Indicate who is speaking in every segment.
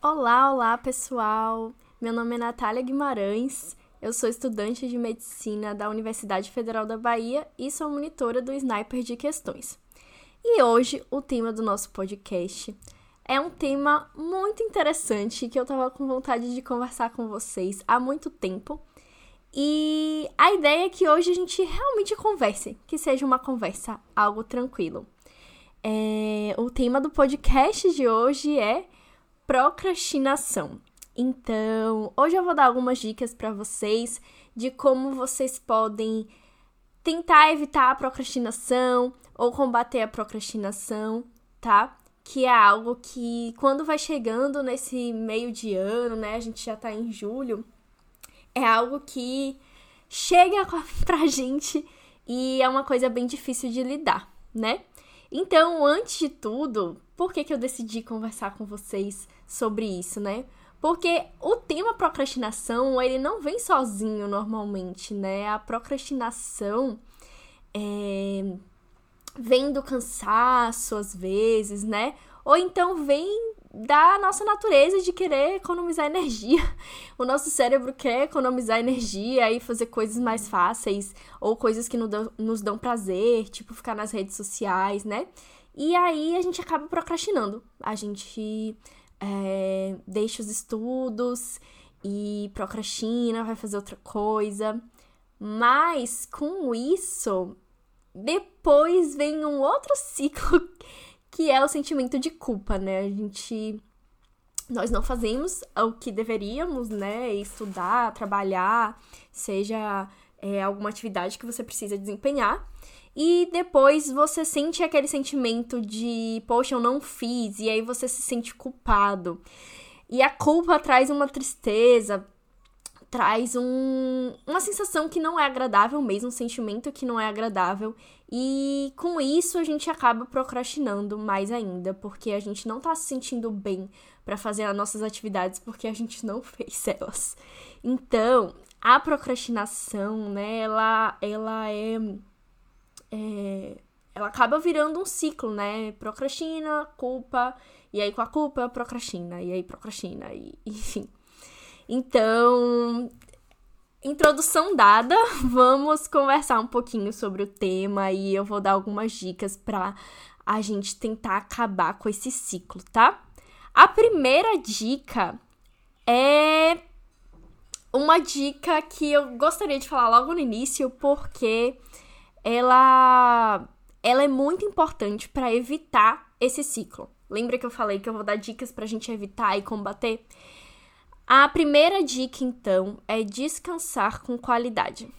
Speaker 1: Olá, olá pessoal! Meu nome é Natália Guimarães, eu sou estudante de medicina da Universidade Federal da Bahia e sou monitora do Sniper de Questões. E hoje o tema do nosso podcast é um tema muito interessante que eu tava com vontade de conversar com vocês há muito tempo. E a ideia é que hoje a gente realmente converse, que seja uma conversa algo tranquilo. É, o tema do podcast de hoje é procrastinação. Então, hoje eu vou dar algumas dicas para vocês de como vocês podem tentar evitar a procrastinação ou combater a procrastinação, tá? Que é algo que quando vai chegando nesse meio de ano, né, a gente já tá em julho, é algo que chega pra gente e é uma coisa bem difícil de lidar, né? Então, antes de tudo, por que, que eu decidi conversar com vocês sobre isso, né? Porque o tema procrastinação, ele não vem sozinho normalmente, né? A procrastinação é... vem do cansaço, às vezes, né? Ou então vem da nossa natureza de querer economizar energia. O nosso cérebro quer economizar energia e fazer coisas mais fáceis, ou coisas que nos dão prazer, tipo ficar nas redes sociais, né? E aí a gente acaba procrastinando. A gente é, deixa os estudos e procrastina, vai fazer outra coisa. Mas com isso, depois vem um outro ciclo que é o sentimento de culpa, né? A gente nós não fazemos o que deveríamos, né? Estudar, trabalhar, seja é, alguma atividade que você precisa desempenhar. E depois você sente aquele sentimento de, poxa, eu não fiz, e aí você se sente culpado. E a culpa traz uma tristeza, traz um, uma sensação que não é agradável mesmo, um sentimento que não é agradável. E com isso a gente acaba procrastinando mais ainda, porque a gente não tá se sentindo bem para fazer as nossas atividades porque a gente não fez elas. Então, a procrastinação, né, ela, ela é é, ela acaba virando um ciclo, né? Procrastina, culpa, e aí com a culpa procrastina, e aí procrastina, e enfim. Então, introdução dada, vamos conversar um pouquinho sobre o tema e eu vou dar algumas dicas para a gente tentar acabar com esse ciclo, tá? A primeira dica é uma dica que eu gostaria de falar logo no início, porque ela, ela é muito importante para evitar esse ciclo. Lembra que eu falei que eu vou dar dicas para a gente evitar e combater? A primeira dica, então, é descansar com qualidade.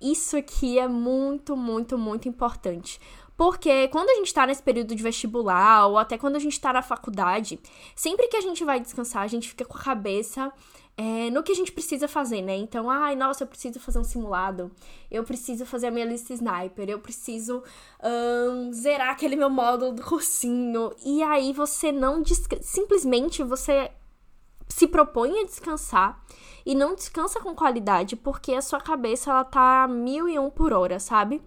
Speaker 1: Isso aqui é muito, muito, muito importante. Porque quando a gente está nesse período de vestibular, ou até quando a gente está na faculdade, sempre que a gente vai descansar, a gente fica com a cabeça é, no que a gente precisa fazer, né? Então, ai, nossa, eu preciso fazer um simulado, eu preciso fazer a minha lista sniper, eu preciso um, zerar aquele meu módulo do cursinho. E aí você não simplesmente você se propõe a descansar e não descansa com qualidade, porque a sua cabeça ela tá mil e um por hora, sabe?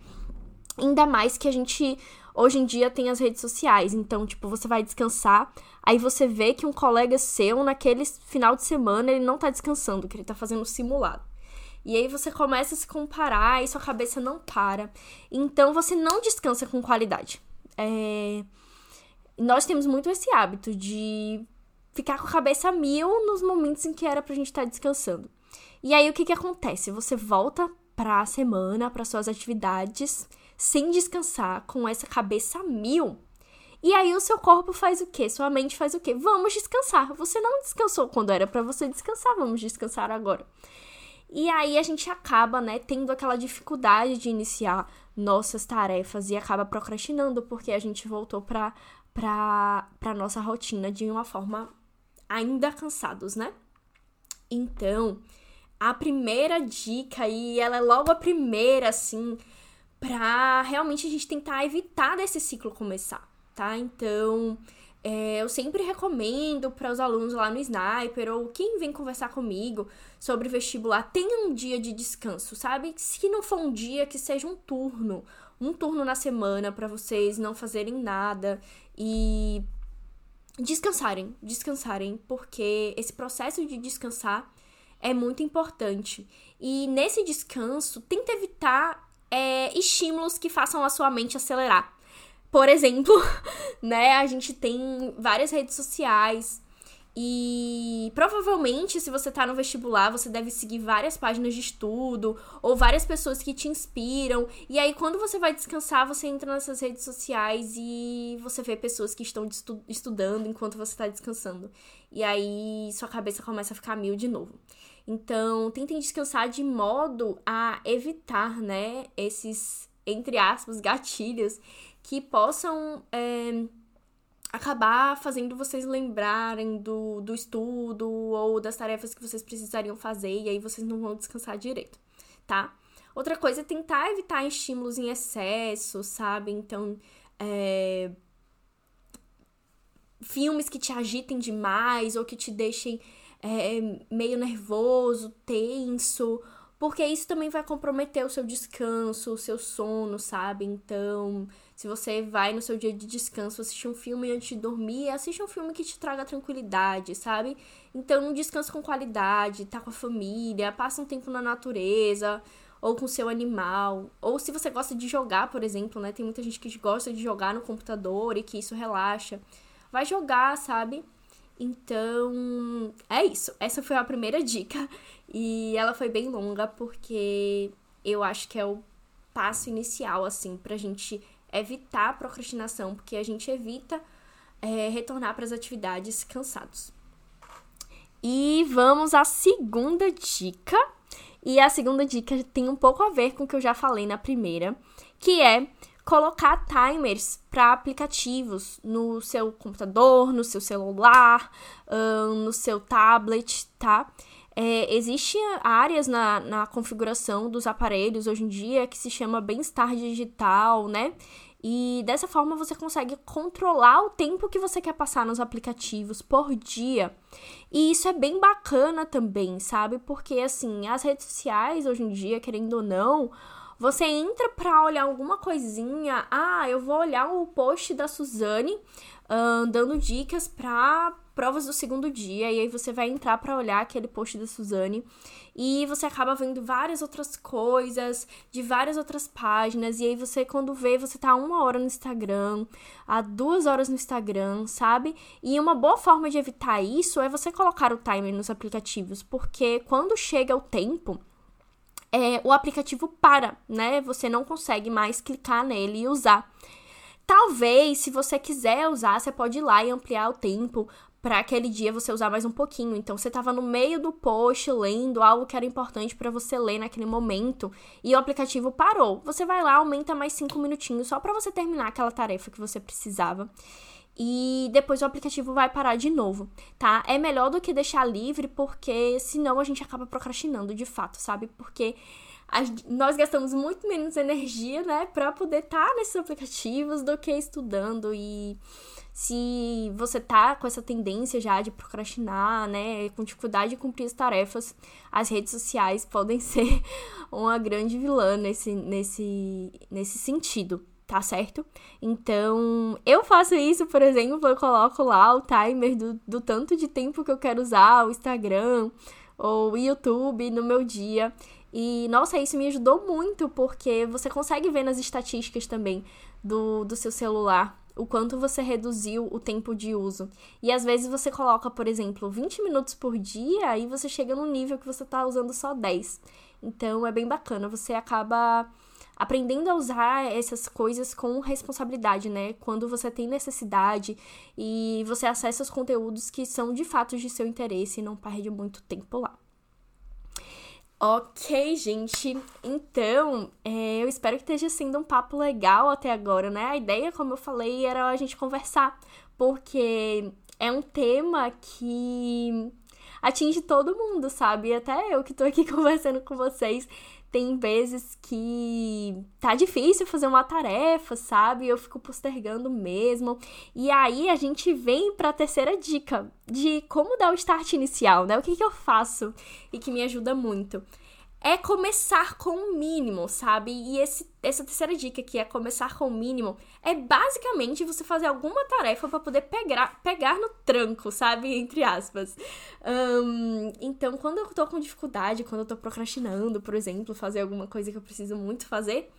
Speaker 1: Ainda mais que a gente hoje em dia tem as redes sociais. Então, tipo, você vai descansar, aí você vê que um colega seu, naquele final de semana, ele não tá descansando, que ele tá fazendo simulado. E aí você começa a se comparar e sua cabeça não para. Então você não descansa com qualidade. É... Nós temos muito esse hábito de ficar com a cabeça mil nos momentos em que era pra gente estar tá descansando. E aí o que que acontece? Você volta pra semana, para suas atividades sem descansar, com essa cabeça mil. E aí o seu corpo faz o quê? Sua mente faz o quê? Vamos descansar. Você não descansou quando era para você descansar, vamos descansar agora. E aí a gente acaba, né, tendo aquela dificuldade de iniciar nossas tarefas e acaba procrastinando porque a gente voltou para para para nossa rotina de uma forma ainda cansados, né? Então, a primeira dica e ela é logo a primeira assim, para realmente a gente tentar evitar desse ciclo começar, tá? Então, é, eu sempre recomendo para os alunos lá no Sniper ou quem vem conversar comigo sobre vestibular, tenha um dia de descanso, sabe? Se não for um dia, que seja um turno, um turno na semana para vocês não fazerem nada e descansarem, descansarem, porque esse processo de descansar é muito importante. E nesse descanso, tenta evitar é, estímulos que façam a sua mente acelerar. Por exemplo, né, a gente tem várias redes sociais e provavelmente, se você tá no vestibular, você deve seguir várias páginas de estudo ou várias pessoas que te inspiram. E aí, quando você vai descansar, você entra nessas redes sociais e você vê pessoas que estão estu estudando enquanto você tá descansando. E aí, sua cabeça começa a ficar mil de novo. Então, tentem descansar de modo a evitar, né, esses, entre aspas, gatilhos que possam. É, acabar fazendo vocês lembrarem do, do estudo ou das tarefas que vocês precisariam fazer e aí vocês não vão descansar direito, tá? Outra coisa é tentar evitar estímulos em excesso, sabe? Então, é... filmes que te agitem demais ou que te deixem é, meio nervoso, tenso, porque isso também vai comprometer o seu descanso, o seu sono, sabe? Então, se você vai no seu dia de descanso assistir um filme antes de dormir, assiste um filme que te traga tranquilidade, sabe? Então, um descanso com qualidade, tá com a família, passa um tempo na natureza, ou com seu animal, ou se você gosta de jogar, por exemplo, né? Tem muita gente que gosta de jogar no computador e que isso relaxa. Vai jogar, sabe? Então, é isso. Essa foi a primeira dica. E ela foi bem longa porque eu acho que é o passo inicial, assim, pra gente evitar a procrastinação, porque a gente evita é, retornar para as atividades cansados. E vamos à segunda dica. E a segunda dica tem um pouco a ver com o que eu já falei na primeira, que é colocar timers para aplicativos no seu computador, no seu celular, no seu tablet, tá? É, Existem áreas na, na configuração dos aparelhos hoje em dia que se chama bem-estar digital, né? E dessa forma você consegue controlar o tempo que você quer passar nos aplicativos por dia. E isso é bem bacana também, sabe? Porque assim, as redes sociais hoje em dia, querendo ou não, você entra para olhar alguma coisinha. Ah, eu vou olhar o post da Suzane uh, dando dicas para provas do segundo dia. E aí você vai entrar para olhar aquele post da Suzane. E você acaba vendo várias outras coisas, de várias outras páginas. E aí você, quando vê, você tá uma hora no Instagram, há duas horas no Instagram, sabe? E uma boa forma de evitar isso é você colocar o timer nos aplicativos. Porque quando chega o tempo é, o aplicativo para, né? Você não consegue mais clicar nele e usar. Talvez, se você quiser usar, você pode ir lá e ampliar o tempo para aquele dia você usar mais um pouquinho. Então, você estava no meio do post lendo algo que era importante para você ler naquele momento e o aplicativo parou. Você vai lá, aumenta mais cinco minutinhos só para você terminar aquela tarefa que você precisava e depois o aplicativo vai parar de novo, tá? É melhor do que deixar livre, porque senão a gente acaba procrastinando de fato, sabe? Porque nós gastamos muito menos energia, né, para poder estar tá nesses aplicativos do que estudando e se você tá com essa tendência já de procrastinar, né, com dificuldade de cumprir as tarefas, as redes sociais podem ser uma grande vilã nesse, nesse, nesse sentido, tá certo? Então, eu faço isso, por exemplo, eu coloco lá o timer do, do tanto de tempo que eu quero usar o Instagram ou o YouTube no meu dia. E, nossa, isso me ajudou muito, porque você consegue ver nas estatísticas também do, do seu celular o quanto você reduziu o tempo de uso. E às vezes você coloca, por exemplo, 20 minutos por dia e você chega num nível que você está usando só 10. Então é bem bacana, você acaba aprendendo a usar essas coisas com responsabilidade, né? Quando você tem necessidade e você acessa os conteúdos que são de fato de seu interesse e não perde muito tempo lá. Ok, gente. Então, é, eu espero que esteja sendo um papo legal até agora, né? A ideia, como eu falei, era a gente conversar, porque é um tema que atinge todo mundo, sabe? Até eu que tô aqui conversando com vocês tem vezes que tá difícil fazer uma tarefa, sabe? Eu fico postergando mesmo. E aí a gente vem para a terceira dica de como dar o start inicial, né? O que, que eu faço e que me ajuda muito. É começar com o mínimo, sabe? E esse, essa terceira dica que é começar com o mínimo é basicamente você fazer alguma tarefa para poder pegar, pegar no tranco, sabe? Entre aspas. Um, então, quando eu tô com dificuldade, quando eu tô procrastinando, por exemplo, fazer alguma coisa que eu preciso muito fazer,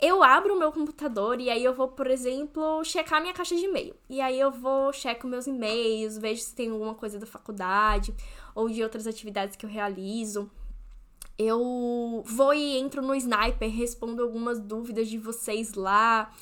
Speaker 1: eu abro o meu computador e aí eu vou, por exemplo, checar minha caixa de e-mail. E aí eu vou, checo meus e-mails, vejo se tem alguma coisa da faculdade ou de outras atividades que eu realizo eu vou e entro no Sniper, respondo algumas dúvidas de vocês lá.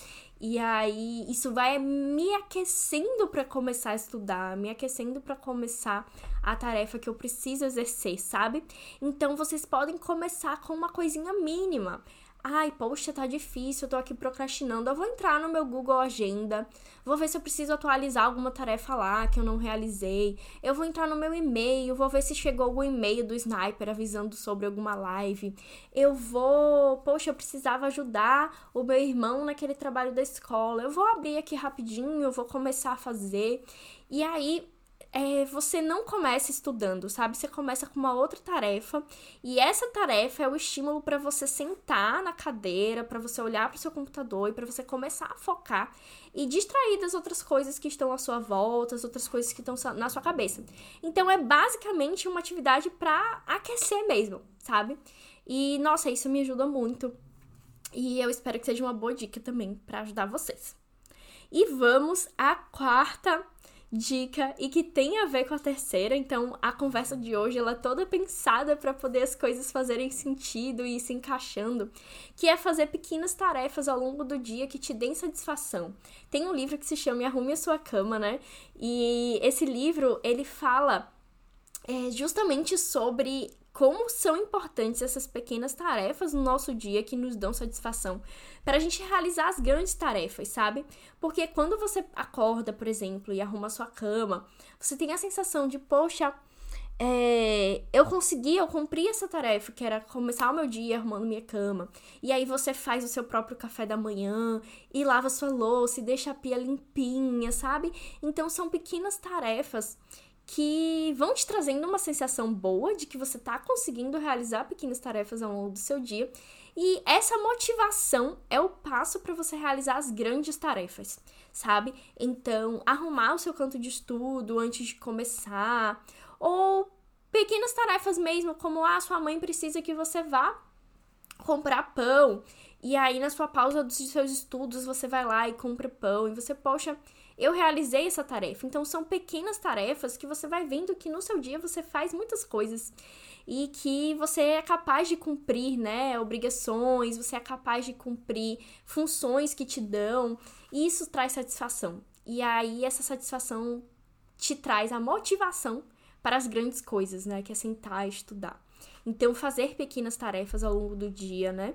Speaker 1: E aí isso vai me aquecendo para começar a estudar, me aquecendo para começar a tarefa que eu preciso exercer, sabe? Então vocês podem começar com uma coisinha mínima. Ai, poxa, tá difícil, eu tô aqui procrastinando. Eu vou entrar no meu Google Agenda, vou ver se eu preciso atualizar alguma tarefa lá que eu não realizei. Eu vou entrar no meu e-mail, vou ver se chegou algum e-mail do Sniper avisando sobre alguma live. Eu vou, poxa, eu precisava ajudar o meu irmão naquele trabalho da escola. Eu vou abrir aqui rapidinho, eu vou começar a fazer. E aí, é, você não começa estudando, sabe? Você começa com uma outra tarefa e essa tarefa é o estímulo para você sentar na cadeira, para você olhar para o seu computador e para você começar a focar e distrair das outras coisas que estão à sua volta, as outras coisas que estão na sua cabeça. Então é basicamente uma atividade para aquecer mesmo, sabe? E nossa, isso me ajuda muito. E eu espero que seja uma boa dica também para ajudar vocês. E vamos à quarta dica e que tem a ver com a terceira. Então, a conversa de hoje ela é toda pensada para poder as coisas fazerem sentido e se encaixando, que é fazer pequenas tarefas ao longo do dia que te deem satisfação. Tem um livro que se chama Arrume a sua cama, né? E esse livro, ele fala é, justamente sobre como são importantes essas pequenas tarefas no nosso dia que nos dão satisfação, para a gente realizar as grandes tarefas, sabe? Porque quando você acorda, por exemplo, e arruma sua cama, você tem a sensação de, poxa, é, eu consegui, eu cumpri essa tarefa, que era começar o meu dia arrumando minha cama. E aí você faz o seu próprio café da manhã e lava sua louça e deixa a pia limpinha, sabe? Então são pequenas tarefas que vão te trazendo uma sensação boa de que você está conseguindo realizar pequenas tarefas ao longo do seu dia. E essa motivação é o passo para você realizar as grandes tarefas, sabe? Então, arrumar o seu canto de estudo antes de começar, ou pequenas tarefas mesmo, como ah, sua mãe precisa que você vá comprar pão. E aí, na sua pausa dos seus estudos, você vai lá e compra pão. E você, poxa, eu realizei essa tarefa. Então, são pequenas tarefas que você vai vendo que no seu dia você faz muitas coisas e que você é capaz de cumprir, né? Obrigações, você é capaz de cumprir funções que te dão. E isso traz satisfação. E aí, essa satisfação te traz a motivação para as grandes coisas, né? Que é sentar e estudar. Então, fazer pequenas tarefas ao longo do dia, né?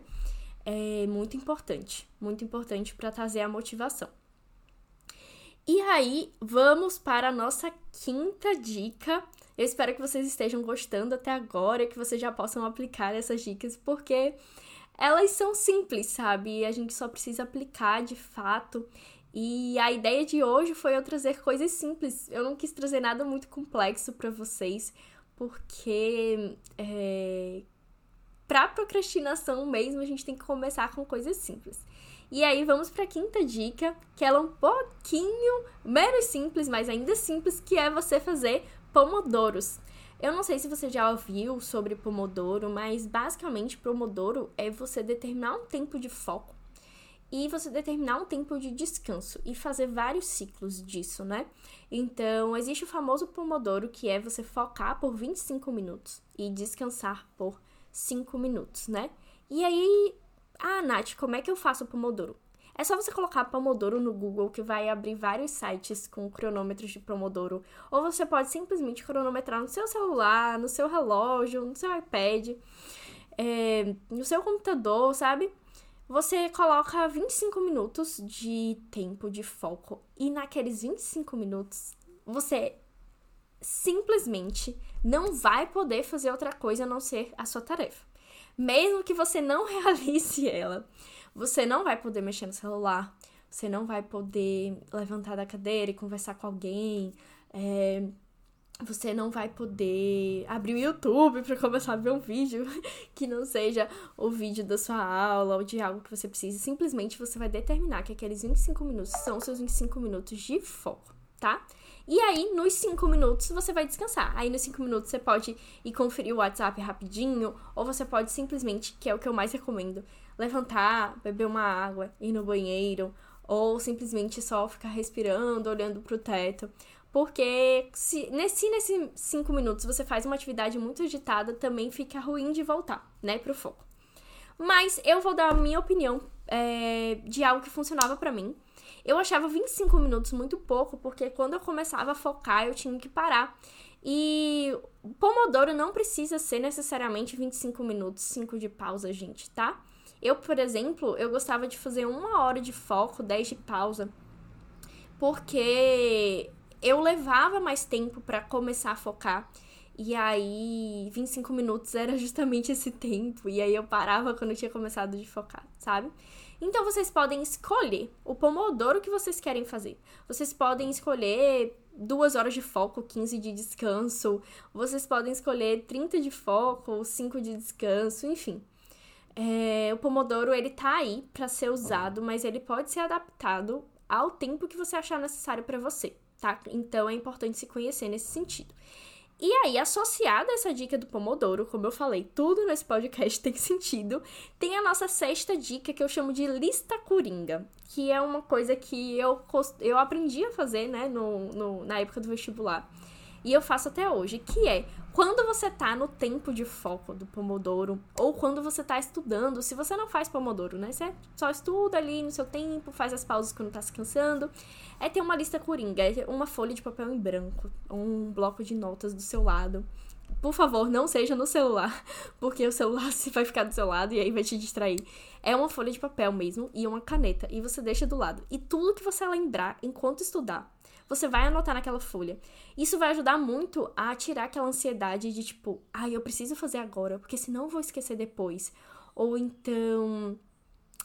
Speaker 1: É muito importante. Muito importante para trazer a motivação. E aí, vamos para a nossa quinta dica. Eu espero que vocês estejam gostando até agora, que vocês já possam aplicar essas dicas, porque elas são simples, sabe? A gente só precisa aplicar de fato. E a ideia de hoje foi eu trazer coisas simples. Eu não quis trazer nada muito complexo para vocês, porque é, para procrastinação mesmo a gente tem que começar com coisas simples. E aí vamos para a quinta dica, que ela é um pouquinho menos simples, mas ainda simples, que é você fazer pomodoros. Eu não sei se você já ouviu sobre pomodoro, mas basicamente pomodoro é você determinar um tempo de foco e você determinar um tempo de descanso e fazer vários ciclos disso, né? Então, existe o famoso pomodoro, que é você focar por 25 minutos e descansar por 5 minutos, né? E aí ah, Nath, como é que eu faço o Pomodoro? É só você colocar Pomodoro no Google que vai abrir vários sites com cronômetros de Pomodoro. Ou você pode simplesmente cronometrar no seu celular, no seu relógio, no seu iPad, é, no seu computador, sabe? Você coloca 25 minutos de tempo de foco e naqueles 25 minutos você simplesmente não vai poder fazer outra coisa a não ser a sua tarefa mesmo que você não realize ela, você não vai poder mexer no celular, você não vai poder levantar da cadeira e conversar com alguém, é, você não vai poder abrir o YouTube para começar a ver um vídeo que não seja o vídeo da sua aula ou de algo que você precisa. Simplesmente você vai determinar que aqueles 25 minutos são seus 25 minutos de foco, tá? E aí, nos 5 minutos, você vai descansar. Aí, nos 5 minutos, você pode ir conferir o WhatsApp rapidinho, ou você pode simplesmente, que é o que eu mais recomendo, levantar, beber uma água, ir no banheiro, ou simplesmente só ficar respirando, olhando pro teto. Porque se nesse, nesses cinco minutos você faz uma atividade muito agitada, também fica ruim de voltar, né, pro foco. Mas eu vou dar a minha opinião é, de algo que funcionava para mim. Eu achava 25 minutos muito pouco, porque quando eu começava a focar, eu tinha que parar. E Pomodoro não precisa ser necessariamente 25 minutos, 5 de pausa, gente, tá? Eu, por exemplo, eu gostava de fazer uma hora de foco, 10 de pausa, porque eu levava mais tempo para começar a focar. E aí, 25 minutos era justamente esse tempo. E aí eu parava quando eu tinha começado de focar, sabe? Então vocês podem escolher o pomodoro que vocês querem fazer. Vocês podem escolher duas horas de foco, 15 de descanso. Vocês podem escolher 30 de foco, 5 de descanso, enfim. É, o pomodoro ele tá aí para ser usado, mas ele pode ser adaptado ao tempo que você achar necessário para você tá? Então é importante se conhecer nesse sentido. E aí, associada a essa dica do Pomodoro, como eu falei, tudo nesse podcast tem sentido, tem a nossa sexta dica que eu chamo de lista coringa, que é uma coisa que eu, eu aprendi a fazer, né, no, no, na época do vestibular. E eu faço até hoje, que é quando você tá no tempo de foco do Pomodoro, ou quando você tá estudando, se você não faz Pomodoro, né? Você só estuda ali no seu tempo, faz as pausas quando tá se cansando. É ter uma lista coringa, é uma folha de papel em branco, um bloco de notas do seu lado. Por favor, não seja no celular, porque o celular se vai ficar do seu lado e aí vai te distrair. É uma folha de papel mesmo e uma caneta, e você deixa do lado. E tudo que você lembrar enquanto estudar, você vai anotar naquela folha. Isso vai ajudar muito a tirar aquela ansiedade de tipo, ai, ah, eu preciso fazer agora, porque senão eu vou esquecer depois. Ou então,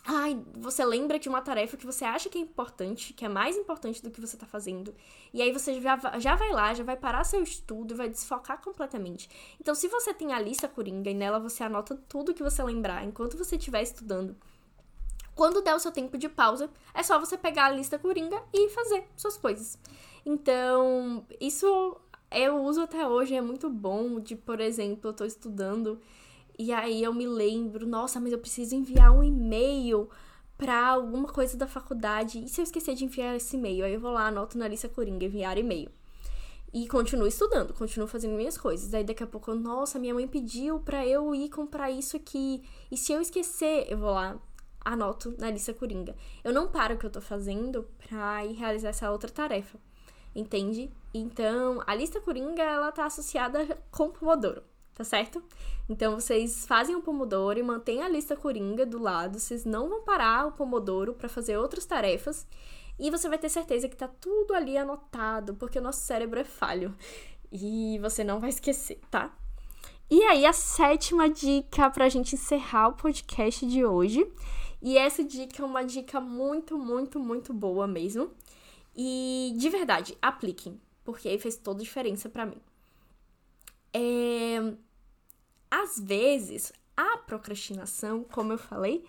Speaker 1: ai, você lembra de uma tarefa que você acha que é importante, que é mais importante do que você tá fazendo. E aí você já, já vai lá, já vai parar seu estudo vai desfocar completamente. Então, se você tem a lista coringa e nela você anota tudo que você lembrar enquanto você estiver estudando, quando der o seu tempo de pausa, é só você pegar a lista coringa e fazer suas coisas. Então, isso eu uso até hoje, é muito bom. De, por exemplo, eu tô estudando e aí eu me lembro, nossa, mas eu preciso enviar um e-mail para alguma coisa da faculdade. E se eu esquecer de enviar esse e-mail? Aí eu vou lá, anoto na lista coringa, enviar e-mail. E continuo estudando, continuo fazendo minhas coisas. Aí daqui a pouco, nossa, minha mãe pediu pra eu ir comprar isso aqui. E se eu esquecer, eu vou lá, anoto na lista coringa. Eu não paro o que eu tô fazendo pra ir realizar essa outra tarefa. Entende? Então, a lista coringa, ela tá associada com o Pomodoro, tá certo? Então, vocês fazem o Pomodoro e mantêm a lista coringa do lado. Vocês não vão parar o Pomodoro para fazer outras tarefas. E você vai ter certeza que tá tudo ali anotado, porque o nosso cérebro é falho. E você não vai esquecer, tá? E aí, a sétima dica pra gente encerrar o podcast de hoje e essa dica é uma dica muito, muito, muito boa mesmo. E de verdade, apliquem, porque fez toda a diferença para mim. É... Às vezes, a procrastinação, como eu falei,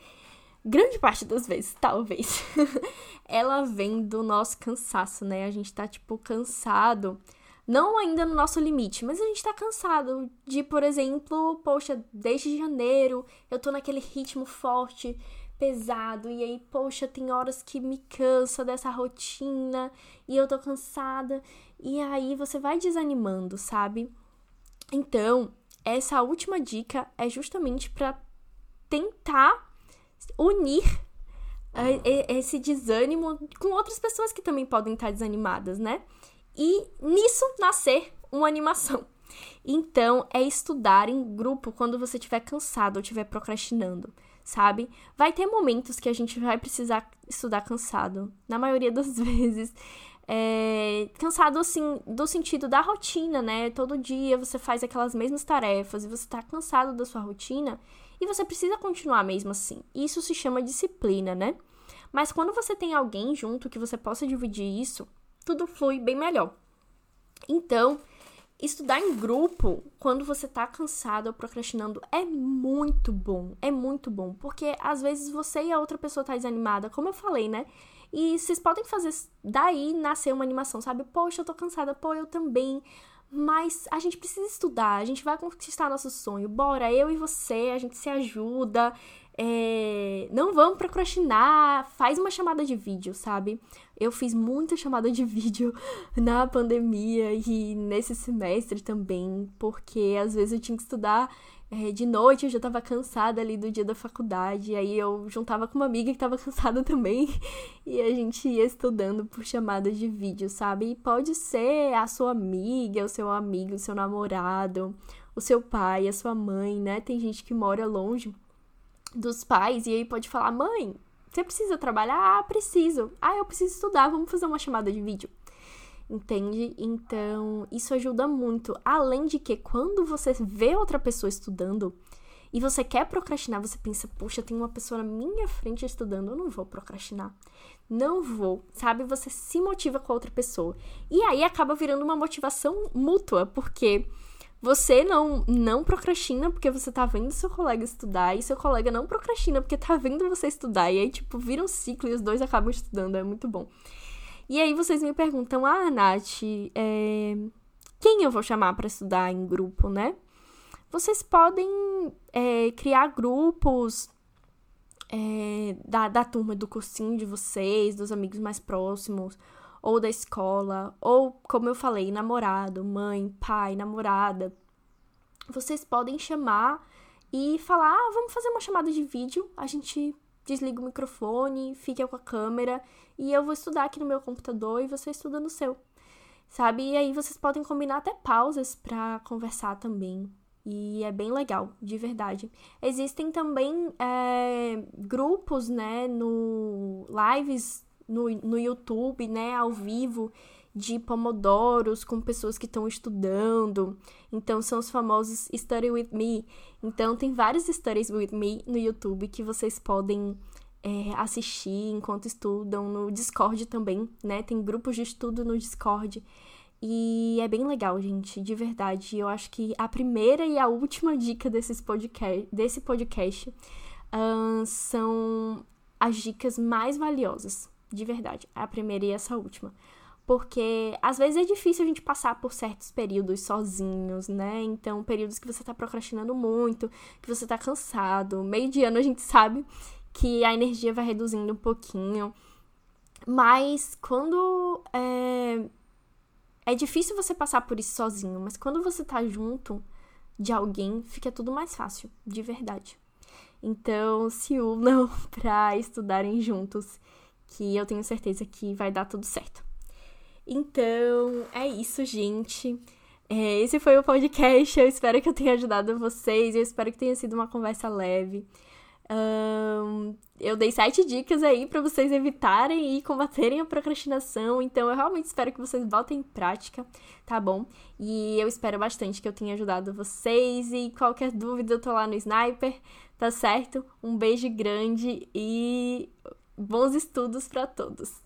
Speaker 1: grande parte das vezes, talvez, ela vem do nosso cansaço, né? A gente tá, tipo, cansado. Não ainda no nosso limite, mas a gente tá cansado de, por exemplo, poxa, desde janeiro eu tô naquele ritmo forte pesado. E aí, poxa, tem horas que me cansa dessa rotina e eu tô cansada. E aí você vai desanimando, sabe? Então, essa última dica é justamente para tentar unir esse desânimo com outras pessoas que também podem estar desanimadas, né? E nisso nascer uma animação. Então, é estudar em grupo quando você estiver cansado ou estiver procrastinando sabe? Vai ter momentos que a gente vai precisar estudar cansado. Na maioria das vezes. É, cansado, assim, do sentido da rotina, né? Todo dia você faz aquelas mesmas tarefas e você tá cansado da sua rotina e você precisa continuar mesmo assim. Isso se chama disciplina, né? Mas quando você tem alguém junto que você possa dividir isso, tudo flui bem melhor. Então, estudar em grupo, quando você tá cansado ou procrastinando, é muito bom. É muito bom. Porque às vezes você e a outra pessoa tá desanimada, como eu falei, né? E vocês podem fazer daí nascer uma animação, sabe? Poxa, eu tô cansada, pô, eu também. Mas a gente precisa estudar, a gente vai conquistar nosso sonho. Bora, eu e você, a gente se ajuda. É... Não vamos procrastinar, faz uma chamada de vídeo, sabe? Eu fiz muita chamada de vídeo na pandemia e nesse semestre também, porque às vezes eu tinha que estudar é, de noite, eu já tava cansada ali do dia da faculdade, aí eu juntava com uma amiga que tava cansada também, e a gente ia estudando por chamada de vídeo, sabe? E pode ser a sua amiga, o seu amigo, o seu namorado, o seu pai, a sua mãe, né? Tem gente que mora longe dos pais e aí pode falar: mãe, você precisa trabalhar? Ah, preciso. Ah, eu preciso estudar, vamos fazer uma chamada de vídeo. Entende? Então, isso ajuda muito. Além de que, quando você vê outra pessoa estudando e você quer procrastinar, você pensa, puxa, tem uma pessoa na minha frente estudando, eu não vou procrastinar. Não vou, sabe? Você se motiva com a outra pessoa. E aí acaba virando uma motivação mútua, porque você não, não procrastina porque você tá vendo seu colega estudar, e seu colega não procrastina porque tá vendo você estudar. E aí, tipo, vira um ciclo e os dois acabam estudando. É muito bom. E aí vocês me perguntam, ah, Nath, é... quem eu vou chamar para estudar em grupo, né? Vocês podem é, criar grupos é, da, da turma do cursinho de vocês, dos amigos mais próximos, ou da escola, ou, como eu falei, namorado, mãe, pai, namorada. Vocês podem chamar e falar: ah, vamos fazer uma chamada de vídeo, a gente desliga o microfone, fica com a câmera e eu vou estudar aqui no meu computador e você estuda no seu. Sabe? E aí vocês podem combinar até pausas para conversar também. E é bem legal, de verdade. Existem também é, grupos, né, no lives no, no YouTube, né, ao vivo, de pomodoros com pessoas que estão estudando. Então, são os famosos Study With Me. Então, tem vários Studies With Me no YouTube que vocês podem é, assistir enquanto estudam. No Discord também, né? Tem grupos de estudo no Discord. E é bem legal, gente, de verdade. Eu acho que a primeira e a última dica desses podcast, desse podcast uh, são as dicas mais valiosas de verdade. A primeira e essa última. Porque às vezes é difícil a gente passar por certos períodos sozinhos, né? Então, períodos que você tá procrastinando muito, que você tá cansado. Meio de ano a gente sabe que a energia vai reduzindo um pouquinho. Mas quando é, é difícil você passar por isso sozinho, mas quando você tá junto de alguém, fica tudo mais fácil, de verdade. Então, se unam para estudarem juntos que eu tenho certeza que vai dar tudo certo. Então, é isso, gente. É, esse foi o podcast. Eu espero que eu tenha ajudado vocês. Eu espero que tenha sido uma conversa leve. Um, eu dei sete dicas aí para vocês evitarem e combaterem a procrastinação. Então, eu realmente espero que vocês botem em prática, tá bom? E eu espero bastante que eu tenha ajudado vocês. E qualquer dúvida, eu tô lá no Sniper, tá certo? Um beijo grande e bons estudos para todos!